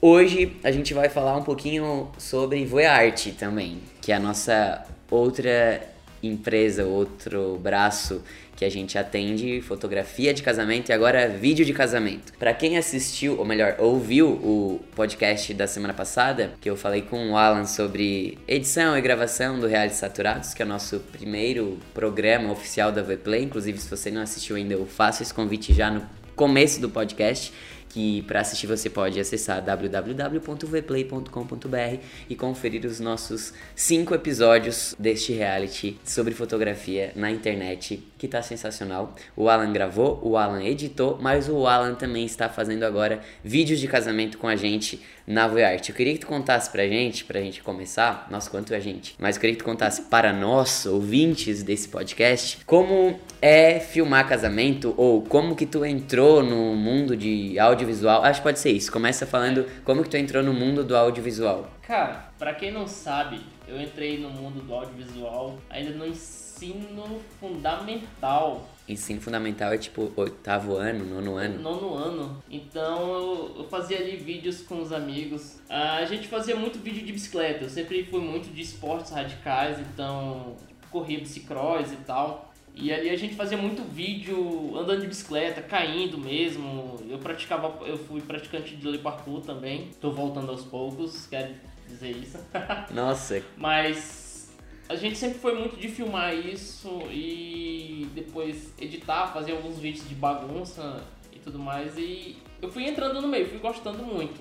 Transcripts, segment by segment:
hoje a gente vai falar um pouquinho sobre Voearte também, que é a nossa outra empresa, outro braço que a gente atende fotografia de casamento e agora vídeo de casamento. Para quem assistiu, ou melhor, ouviu o podcast da semana passada, que eu falei com o Alan sobre edição e gravação do Reality Saturados, que é o nosso primeiro programa oficial da Vplay. Inclusive, se você não assistiu ainda, eu faço esse convite já no começo do podcast que para assistir você pode acessar www.vplay.com.br e conferir os nossos cinco episódios deste reality sobre fotografia na internet, que tá sensacional. O Alan gravou, o Alan editou, mas o Alan também está fazendo agora vídeos de casamento com a gente na Voyart. Eu queria que tu contasse pra gente, pra gente começar, nossa, quanto é gente, mas eu queria que tu contasse para nós, ouvintes desse podcast, como é filmar casamento ou como que tu entrou no mundo de audiovisual. Acho que pode ser isso. Começa falando como que tu entrou no mundo do audiovisual. Cara, pra quem não sabe, eu entrei no mundo do audiovisual ainda no ensino fundamental. Ensino fundamental é tipo oitavo ano, nono ano. Nono ano. Então eu, eu fazia ali vídeos com os amigos. a gente fazia muito vídeo de bicicleta. Eu sempre fui muito de esportes radicais, então corria bicicross e tal. E ali a gente fazia muito vídeo andando de bicicleta, caindo mesmo. Eu praticava, eu fui praticante de Le parkour também. Tô voltando aos poucos, quero dizer isso. Nossa. Mas a gente sempre foi muito de filmar isso e depois editar, fazer alguns vídeos de bagunça e tudo mais. E eu fui entrando no meio, fui gostando muito.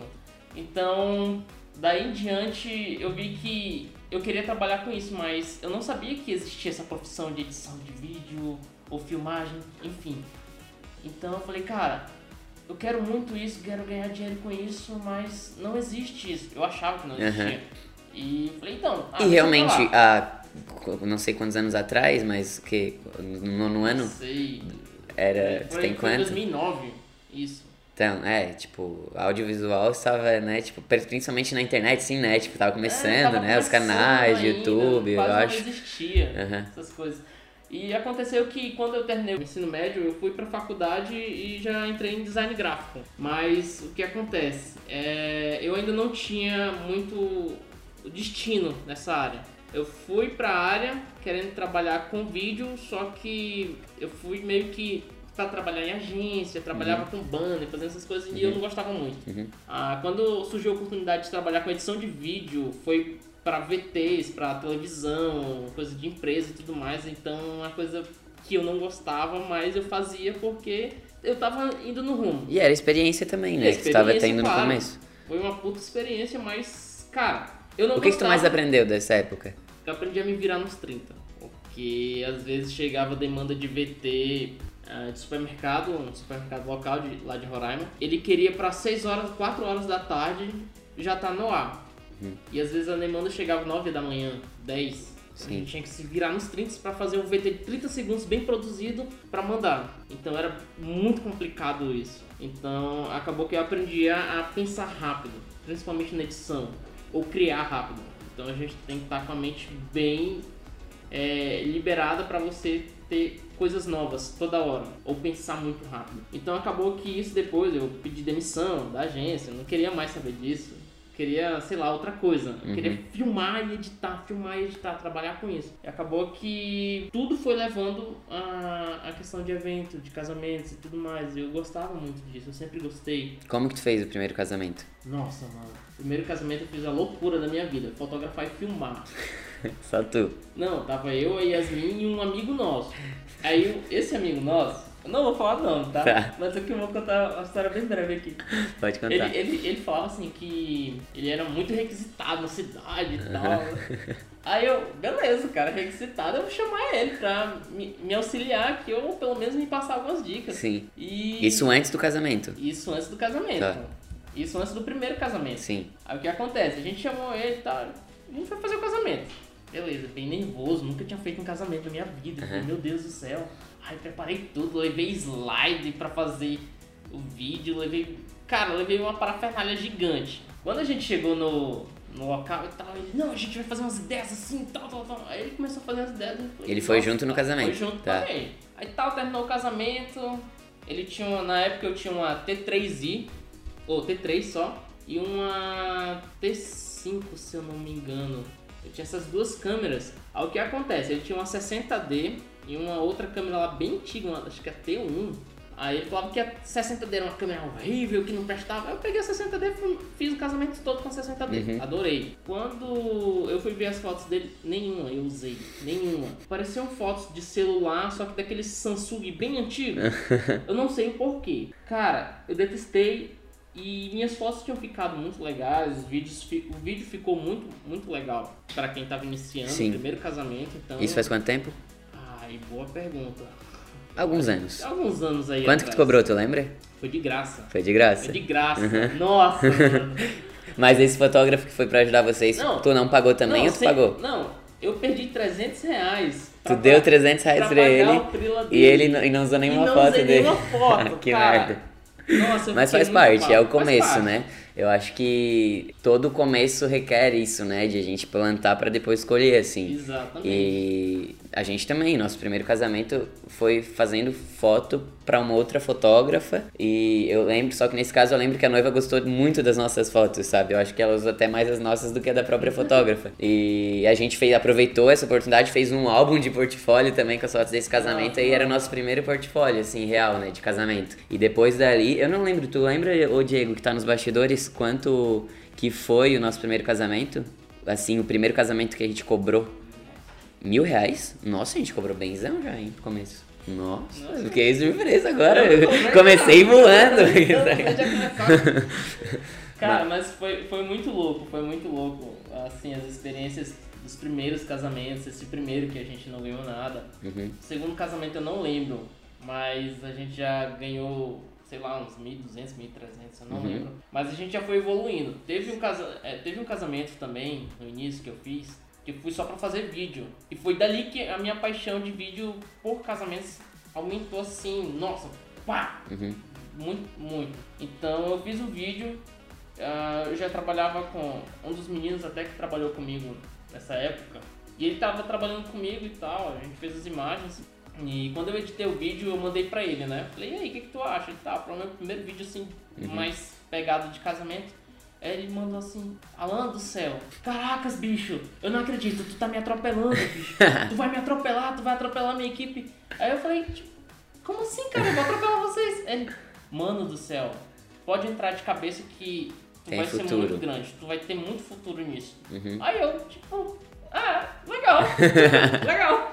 Então, daí em diante, eu vi que eu queria trabalhar com isso, mas eu não sabia que existia essa profissão de edição de vídeo ou filmagem, enfim. Então eu falei, cara, eu quero muito isso, quero ganhar dinheiro com isso, mas não existe isso. Eu achava que não existia. Uhum. E falei, então. Ah, e realmente, há não sei quantos anos atrás, mas que no nono ano? Não sei. Era. Foi, tem foi quanto? 2009, isso. Então, é, tipo, audiovisual estava, né, tipo, principalmente na internet, sim, né, tipo, tava começando, é, tava né, os canais de YouTube, eu acho. não existia uhum. essas coisas. E aconteceu que quando eu terminei o ensino médio, eu fui pra faculdade e já entrei em design gráfico. Mas o que acontece? É, eu ainda não tinha muito destino nessa área. Eu fui pra área querendo trabalhar com vídeo, só que eu fui meio que para trabalhar em agência, trabalhava uhum. com banner, fazendo essas coisas uhum. e eu não uhum. gostava muito. Uhum. Ah, quando surgiu a oportunidade de trabalhar com edição de vídeo, foi para VTs, para televisão, coisa de empresa e tudo mais, então uma coisa que eu não gostava, mas eu fazia porque eu tava indo no rumo. E era experiência também, né? que você tava tendo claro, no começo. Foi uma puta experiência, mas, cara, eu não O que, que tu mais aprendeu dessa época? Eu aprendi a me virar nos 30. Porque às vezes chegava demanda de VT uh, de supermercado, um supermercado local de, lá de Roraima. Ele queria para 6 horas, 4 horas da tarde já tá no ar. Uhum. E às vezes a demanda chegava 9 da manhã, 10. Sim. A gente tinha que se virar nos 30 para fazer um VT de 30 segundos bem produzido para mandar. Então era muito complicado isso. Então acabou que eu aprendi a, pensar rápido, principalmente na edição, ou criar rápido. Então a gente tem que estar com a mente bem é, liberada para você ter coisas novas toda hora, ou pensar muito rápido. Então acabou que isso depois eu pedi demissão da agência, não queria mais saber disso. Queria, sei lá, outra coisa. Uhum. queria filmar e editar, filmar e editar, trabalhar com isso. E acabou que tudo foi levando a, a questão de evento, de casamentos e tudo mais. Eu gostava muito disso, eu sempre gostei. Como que tu fez o primeiro casamento? Nossa, mano. Primeiro casamento eu fiz a loucura da minha vida, fotografar e filmar. Só tu? Não, tava eu, a Yasmin e um amigo nosso. Aí esse amigo nosso, eu não vou falar não, tá? tá. Mas aqui eu vou contar uma história bem breve aqui. Pode contar. Ele, ele, ele falava assim que ele era muito requisitado na cidade e tal. Aí eu, beleza, cara, requisitado, eu vou chamar ele pra me, me, auxiliar aqui, ou pelo menos me passar algumas dicas. Sim. E... Isso antes do casamento? Isso antes do casamento. Tá. Isso antes do primeiro casamento. Sim. Aí o que acontece? A gente chamou ele e tal, a gente foi fazer o casamento. Beleza, bem nervoso, nunca tinha feito um casamento na minha vida. Uhum. Meu Deus do céu. Ai, preparei tudo, levei slide para fazer o vídeo, levei. Cara, levei uma parafernália gigante. Quando a gente chegou no, no local e tal, ele, não, a gente vai fazer umas ideias assim, tal, tal, tal. Aí ele começou a fazer as ideias. Falei, ele foi junto no casamento. Foi junto tá. também. Aí tal, terminou o casamento. Ele tinha, na época eu tinha uma T3i, ou T3 só. e uma T5, se eu não me engano. Eu tinha essas duas câmeras. Aí o que acontece? Eu tinha uma 60D e uma outra câmera lá bem antiga, uma, acho que é T1. Aí ele falava que a 60D era uma câmera horrível, que não prestava. Aí eu peguei a 60D e fiz o casamento todo com a 60D. Uhum. Adorei. Quando eu fui ver as fotos dele, nenhuma eu usei. Nenhuma. Pareciam fotos de celular, só que daquele Samsung bem antigo. eu não sei o porquê. Cara, eu detestei. E minhas fotos tinham ficado muito legais, os vídeos, o vídeo ficou muito, muito legal para quem tava iniciando Sim. o primeiro casamento, então. Isso faz quanto tempo? Ai, boa pergunta. Alguns anos. Alguns anos aí. Quanto que tu atrás. cobrou, tu lembra? Foi de graça. Foi de graça. Foi de graça. Uhum. Nossa. Mas esse fotógrafo que foi pra ajudar vocês, Não. tu não pagou também não, ou tu sem- pagou? Não, eu perdi 300 reais. Tu deu 300 reais pra, pagar ele o frila e ele não, e não usou nenhuma e não foto usei dele. nenhuma foto, que cara. merda. Nossa, Mas faz parte, é o começo, né? Eu acho que todo começo requer isso, né? De a gente plantar pra depois colher, assim. Exatamente. E a gente também, nosso primeiro casamento foi fazendo foto pra uma outra fotógrafa. E eu lembro, só que nesse caso eu lembro que a noiva gostou muito das nossas fotos, sabe? Eu acho que ela usou até mais as nossas do que a da própria fotógrafa. E a gente fez, aproveitou essa oportunidade, fez um álbum de portfólio também com as fotos desse casamento. E era o nosso primeiro portfólio, assim, real, né? De casamento. E depois dali, eu não lembro, tu lembra, ô Diego, que tá nos bastidores, quanto que foi o nosso primeiro casamento? Assim, o primeiro casamento que a gente cobrou. Mil reais? Nossa, a gente cobrou benzão já, hein, no começo. Nossa, Nossa. fiquei surpresa agora. Eu. Comecei voando. Já começaram. Cara, mas foi, foi muito louco, foi muito louco. Assim, as experiências dos primeiros casamentos, esse primeiro que a gente não ganhou nada. Uhum. O segundo casamento eu não lembro, mas a gente já ganhou, sei lá, uns 1.200, 1.300, eu não Uhum. lembro. Mas a gente já foi evoluindo. Teve um, casa, é, teve um casamento também, no início, que eu fiz, que fui só pra fazer vídeo. E foi dali que a minha paixão de vídeo por casamentos aumentou assim, nossa, pá! Uhum. Muito, muito. Então eu fiz o vídeo, ah, eu já trabalhava com um dos meninos até que trabalhou comigo nessa época. E ele tava trabalhando comigo e tal, a gente fez as imagens. E quando eu editei o vídeo, eu mandei pra ele, né? Falei, e aí, o que, que tu acha? E tal, para o meu primeiro vídeo assim, mais pegado de casamento. Aí ele mandou assim, Alan do céu, caracas, bicho, eu não acredito, tu tá me atropelando, bicho. Tu vai me atropelar, tu vai atropelar minha equipe. Aí eu falei, tipo, como assim, cara? Eu vou atropelar vocês. Ele, mano do céu, pode entrar de cabeça que tu Tem vai ser futuro. muito grande, tu vai ter muito futuro nisso. Uhum. Aí eu, tipo, ah, legal, legal.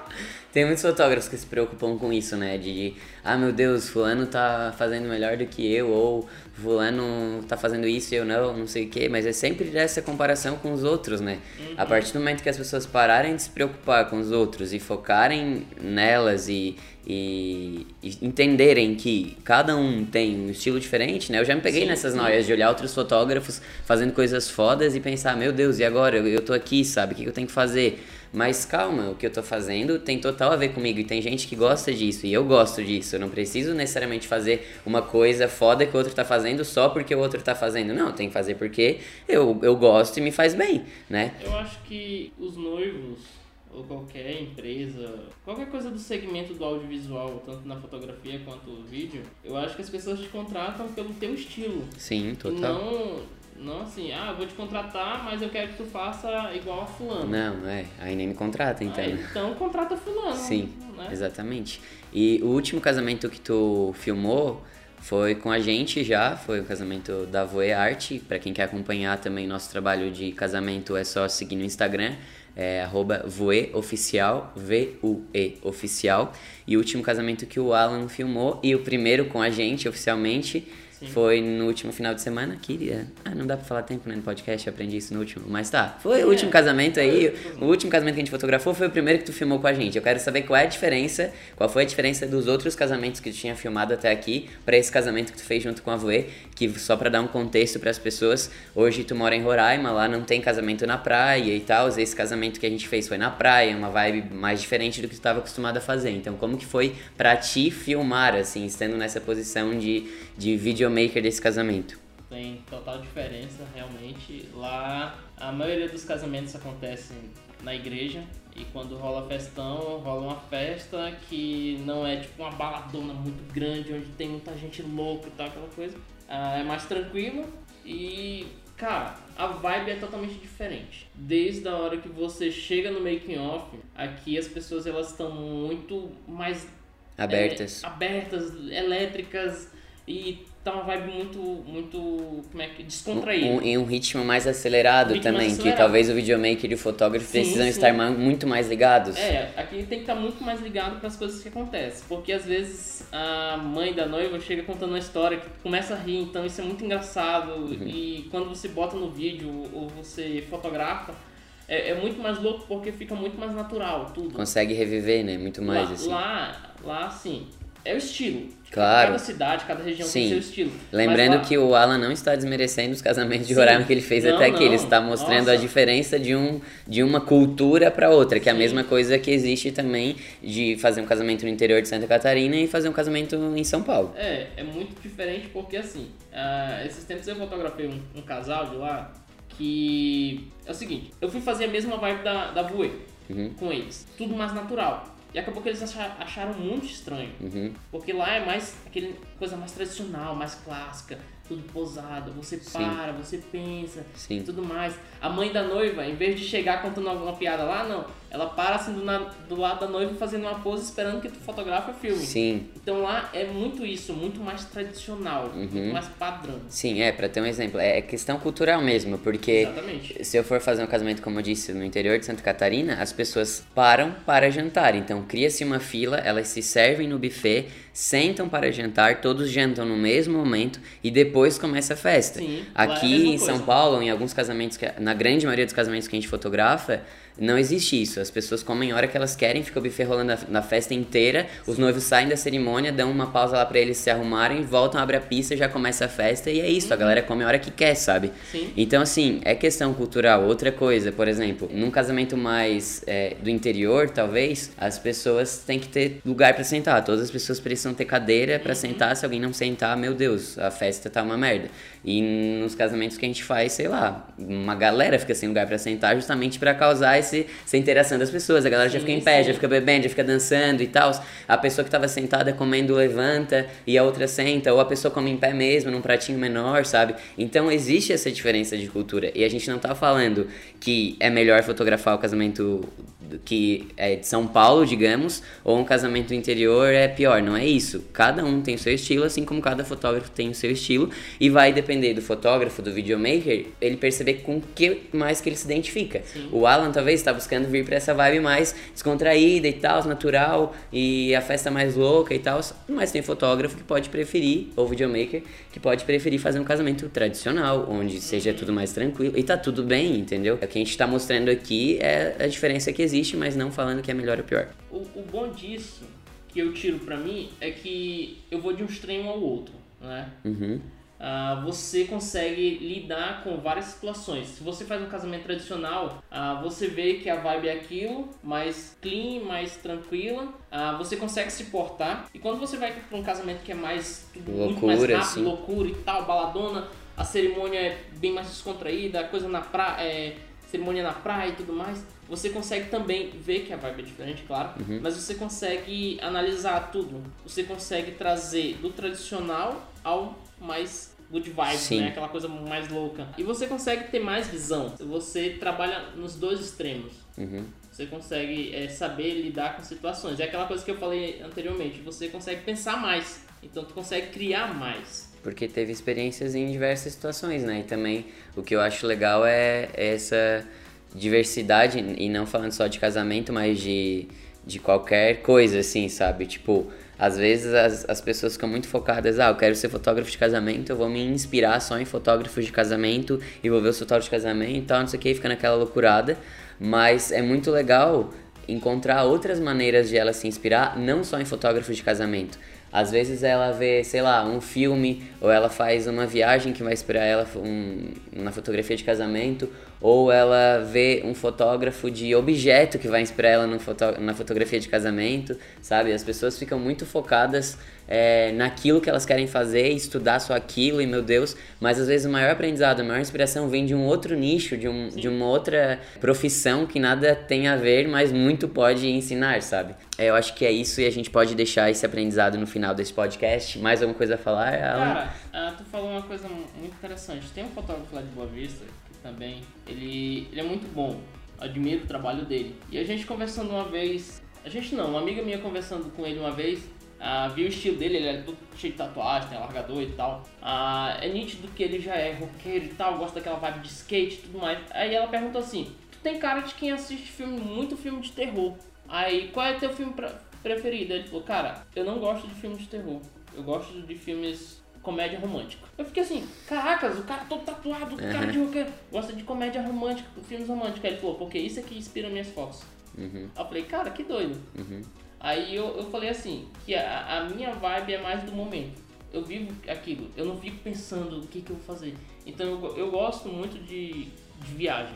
Tem muitos fotógrafos que se preocupam com isso, né? De, ah, meu Deus, fulano tá fazendo melhor do que eu, ou fulano tá fazendo isso e eu não, não sei o quê, mas é sempre dessa comparação com os outros, né? A partir do momento que as pessoas pararem de se preocupar com os outros e focarem nelas e, e, e entenderem que cada um tem um estilo diferente, né? Eu já me peguei Sim, nessas sim. noias de olhar outros fotógrafos fazendo coisas fodas e pensar, meu Deus, e agora? Eu, eu tô aqui, sabe? O que eu tenho que fazer? Mas calma, o que eu tô fazendo tem total a ver comigo e tem gente que gosta disso e eu gosto disso. Eu não preciso necessariamente fazer uma coisa foda que o outro tá fazendo só porque o outro tá fazendo. Não, tem que fazer porque eu, eu gosto e me faz bem, né? Eu acho que os noivos, ou qualquer empresa, qualquer coisa do segmento do audiovisual, tanto na fotografia quanto no vídeo, eu acho que as pessoas te contratam pelo teu estilo. Sim, total. Não, não assim, ah, eu vou te contratar, mas eu quero que tu faça igual a fulano. Não, é, aí nem me contrata, então. Ah, então contrata fulano. Sim, né? exatamente. E o último casamento que tu filmou foi com a gente já, foi o casamento da Voe Arte. Pra quem quer acompanhar também nosso trabalho de casamento, é só seguir no Instagram, é arroba Voe Oficial, V-U-E Oficial. E o último casamento que o Alan filmou, e o primeiro com a gente oficialmente, Sim. foi no último final de semana. Queria. Ah, não dá pra falar tempo né, no podcast, eu aprendi isso no último. Mas tá, foi o É. último casamento aí. O último casamento que a gente fotografou foi o primeiro que tu filmou com a gente. Eu quero saber qual é a diferença, qual foi a diferença dos outros casamentos que tu tinha filmado até aqui pra esse casamento que tu fez junto com a Voe, que só pra dar um contexto pras pessoas, hoje tu mora em Roraima, lá não tem casamento na praia e tal. Esse casamento que a gente fez foi na praia, uma vibe mais diferente do que tu tava acostumado a fazer. Então, como que foi pra ti filmar assim, estando nessa posição de de videomaker desse casamento? Tem total diferença, realmente. Lá, a maioria dos casamentos acontecem na igreja. E quando rola festão, rola uma festa que não é tipo uma baladona muito grande, onde tem muita gente louca e tal, aquela coisa. Ah, é mais tranquilo e Cara, a vibe é totalmente diferente. Desde a hora que você chega no making off, aqui as pessoas elas estão muito mais Abertas. é, abertas, elétricas e tá uma vibe muito muito como é que descontraída. Um, em um ritmo mais acelerado Ritmo mais também, acelerado. que talvez o videomaker e o fotógrafo Sim, precisam sim. estar muito mais ligados. É, aqui tem que estar muito mais ligado para as coisas que acontecem. Porque às vezes a mãe da noiva chega contando uma história que começa a rir, então isso é muito engraçado. Uhum. E quando você bota no vídeo ou você fotografa, é, é muito mais louco porque fica muito mais natural tudo. Consegue reviver, né? Muito mais, lá, assim. lá, lá, assim, é o estilo. Claro. Cada cidade, cada região Sim. tem seu estilo. Lembrando lá- que o Alan não está desmerecendo os casamentos de Sim. Roraima que ele fez Não, até aqui. Ele está mostrando a Nossa. diferença de, um, de uma cultura para outra, que é a Sim. mesma coisa que existe também de fazer um casamento no interior de Santa Catarina e fazer um casamento em São Paulo. É, é muito diferente porque assim, ah, esses tempos eu fotografei um, um casal de lá que é o seguinte, eu fui fazer a mesma vibe da, da Voe Uhum. com eles, tudo mais natural. E acabou que eles acha- acharam muito estranho, Uhum. porque lá é mais aquele coisa mais tradicional, mais clássica, tudo posado, você Sim. para, você pensa, Sim. e tudo mais. A mãe da noiva, em vez de chegar contando alguma piada lá, não, ela para assim do, na- do lado da noiva fazendo uma pose esperando que tu fotografe o filme. Sim, Então lá é muito isso, muito mais tradicional, Uhum. muito mais padrão. sim, é, para ter um exemplo. É questão cultural mesmo, porque Exatamente. se eu for fazer um casamento, como eu disse, no interior de Santa Catarina, as pessoas param para jantar. Então, cria-se uma fila, elas se servem no buffet, sentam para jantar, todos jantam no mesmo momento e depois começa a festa. Sim, lá é a Aqui em São coisa. Paulo, em alguns casamentos, que- na grande maioria dos casamentos que a gente fotografa, não existe isso. As pessoas comem a hora que elas querem, fica o buffet rolando na, na festa inteira, os noivos saem da cerimônia, dão uma pausa lá para eles se arrumarem, voltam, abrem a pista, já começa a festa e é isso. A galera come a hora que quer, sabe? Sim. Então, assim, é questão cultural. Outra coisa, por exemplo, num casamento mais é, do interior, talvez, as pessoas têm que ter lugar pra sentar. Todas as pessoas precisam ter cadeira pra sentar. Se alguém não sentar, meu Deus, a festa tá uma merda. E nos casamentos que a gente faz, sei lá, uma galera fica sem lugar pra sentar justamente pra causar esse, essa interação das pessoas. A galera já Sim, fica em pé, sim. já fica bebendo, já fica dançando e tal. A pessoa que tava sentada comendo levanta e a outra senta, ou a pessoa come em pé mesmo, num pratinho menor, sabe? Então existe essa diferença de cultura. E a gente não tá falando que é melhor fotografar o casamento que é de São Paulo, digamos, ou um casamento do interior é pior. Não é isso. Cada um tem o seu estilo, assim como cada fotógrafo tem o seu estilo. E vai depender do fotógrafo, do videomaker, ele perceber com o que mais que ele se identifica. Sim. O Alan talvez está buscando vir para essa vibe mais descontraída e tal, natural, e a festa mais louca e tal. Mas tem fotógrafo que pode preferir, ou videomaker, que pode preferir fazer um casamento tradicional, onde seja tudo mais tranquilo. E tá tudo bem, entendeu? O que a gente tá mostrando aqui é a diferença que existe, mas não falando que é melhor ou pior. O, o bom disso, que eu tiro pra mim, é que eu vou de um extremo ao outro, né? Uhum. Ah, você consegue lidar com várias situações. Se você faz um casamento tradicional, ah, você vê que a vibe é aquilo, mais clean, mais tranquila. Ah, você consegue se portar. E quando você vai para um casamento que é mais tudo muito mais Loucura, rápido, sim. loucura e tal, baladona, a cerimônia é bem mais descontraída, a coisa na praia, é, cerimônia na praia e tudo mais. Você consegue também ver que a vibe é diferente, claro, Uhum. mas você consegue analisar tudo. Você consegue trazer do tradicional ao mais good vibes, Sim. né? Aquela coisa mais louca. E você consegue ter mais visão. Você trabalha nos dois extremos. Uhum. Você consegue é, saber lidar com situações. É aquela coisa que eu falei anteriormente. Você consegue pensar mais. Então tu consegue criar mais. Porque teve experiências em diversas situações, né? E também o que eu acho legal é essa diversidade, e não falando só de casamento, mas de, de qualquer coisa, assim, sabe? Tipo, às vezes as, as pessoas ficam muito focadas, ah, eu quero ser fotógrafo de casamento, eu vou me inspirar só em fotógrafos de casamento e vou ver os fotógrafos de casamento e tal, não sei o que, fica naquela loucurada. Mas é muito legal encontrar outras maneiras de ela se inspirar, não só em fotógrafos de casamento. Às vezes ela vê, sei lá, um filme, ou ela faz uma viagem que vai inspirar ela um, na fotografia de casamento, ou ela vê um fotógrafo de objeto que vai inspirar ela foto, na fotografia de casamento, sabe? As pessoas ficam muito focadas é, naquilo que elas querem fazer, estudar só aquilo e meu Deus, mas às vezes o maior aprendizado, a maior inspiração vem de um outro nicho, de, um, de uma outra profissão que nada tem a ver, mas muito pode ensinar, sabe? É, eu acho que é isso e a gente pode deixar esse aprendizado no final desse podcast. Mais alguma coisa a falar? Cara, uh, tu falou uma coisa muito interessante. Tem um fotógrafo lá de Boa Vista que também, ele, ele é muito bom. Admiro o trabalho dele. E a gente conversando uma vez, a gente não, uma amiga minha conversando com ele uma vez, Uh, viu o estilo dele, ele é todo cheio de tatuagem, tem largador e tal. Uh, é nítido que ele já é roqueiro e tal, gosta daquela vibe de skate e tudo mais. Aí ela perguntou assim: Tu tem cara de quem assiste filme, muito filme de terror. Aí, qual é teu filme preferido? Ele falou: Cara, eu não gosto de filmes de terror. Eu gosto de filmes comédia romântica. Eu fiquei assim, caracas, o cara todo tatuado, o cara de roqueiro, gosta de comédia romântica, filmes românticos. Aí ele falou, porque isso é que inspira minhas fotos. Uhum. Aí eu falei, cara, que doido. Uhum. Aí eu, eu falei assim, que a, a minha vibe é mais do momento. Eu vivo aquilo, eu não fico pensando o que, que eu vou fazer. Então eu, eu gosto muito de, de viagem.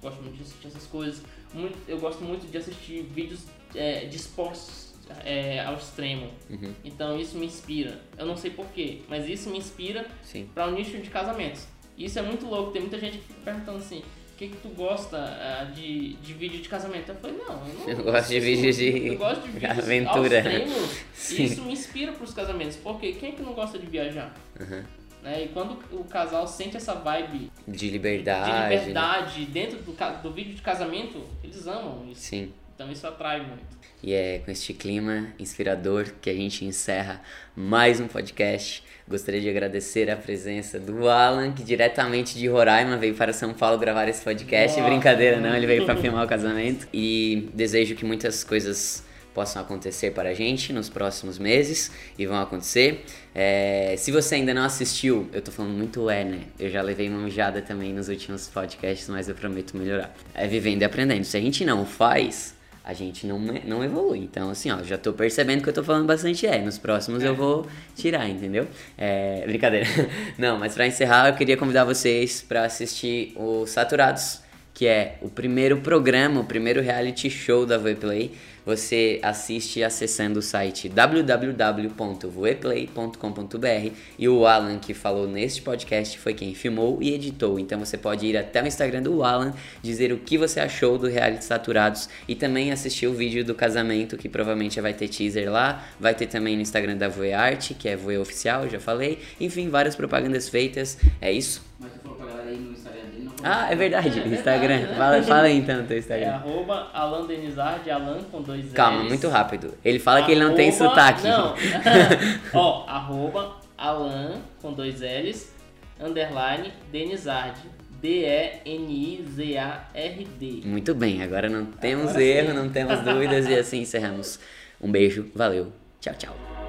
Gosto muito de assistir essas coisas. Muito, eu gosto muito de assistir vídeos é, dispostos é, ao extremo. Uhum. Então isso me inspira. Eu não sei porquê, mas isso me inspira para o um nicho de casamentos. Isso é muito louco. Tem muita gente que fica perguntando assim: que, que tu gosta uh, de, de vídeo de casamento? Eu falei, não, eu não eu gosto de vídeo de eu gosto de vídeos aventura. e isso me inspira para os casamentos, porque quem é que não gosta de viajar? Uhum. Né? E quando o casal sente essa vibe de liberdade, de liberdade né? dentro do, do vídeo de casamento, eles amam isso. Sim. Então isso atrai muito. E é com este clima inspirador que a gente encerra mais um podcast. Gostaria de agradecer a presença do Alan, que diretamente de Roraima veio para São Paulo gravar esse podcast. Nossa. Brincadeira, não, ele veio para filmar o casamento. E desejo que muitas coisas possam acontecer para a gente nos próximos meses e vão acontecer. É, se você ainda não assistiu, eu tô falando muito é, né? Eu já levei uma mijada também nos últimos podcasts, mas eu prometo melhorar. É vivendo e aprendendo. Se a gente não faz, a gente não, não evolui. Então, assim, ó, já tô percebendo que eu tô falando bastante é. Nos próximos é. eu vou tirar, entendeu? É, brincadeira. Não, mas para encerrar, eu queria convidar vocês para assistir o Saturados, que é o primeiro programa, o primeiro reality show da Voeplay você assiste acessando o site www.voeplay.com.br e o Alan que falou neste podcast foi quem filmou e editou. Então você pode ir até o Instagram do Alan, dizer o que você achou do Reality Saturados e também assistir o vídeo do casamento que provavelmente vai ter teaser lá, vai ter também no Instagram da Voe Arte, que é Voe Oficial, já falei. Enfim, várias propagandas feitas. É isso. Mas pra galera aí no ah, é verdade. É, Instagram. Verdade, né? fala, fala aí então teu Instagram. É arroba Alan Denizard, Alan com dois L's. Calma, muito rápido. Ele fala arroba, que ele não tem sotaque. Não. Ó, arroba Alan com dois L's, underline Denizard. D-E-N-I-Z-A-R-D. Muito bem, agora não temos agora erro, sim. não temos dúvidas e assim encerramos. Um beijo, valeu, tchau, tchau.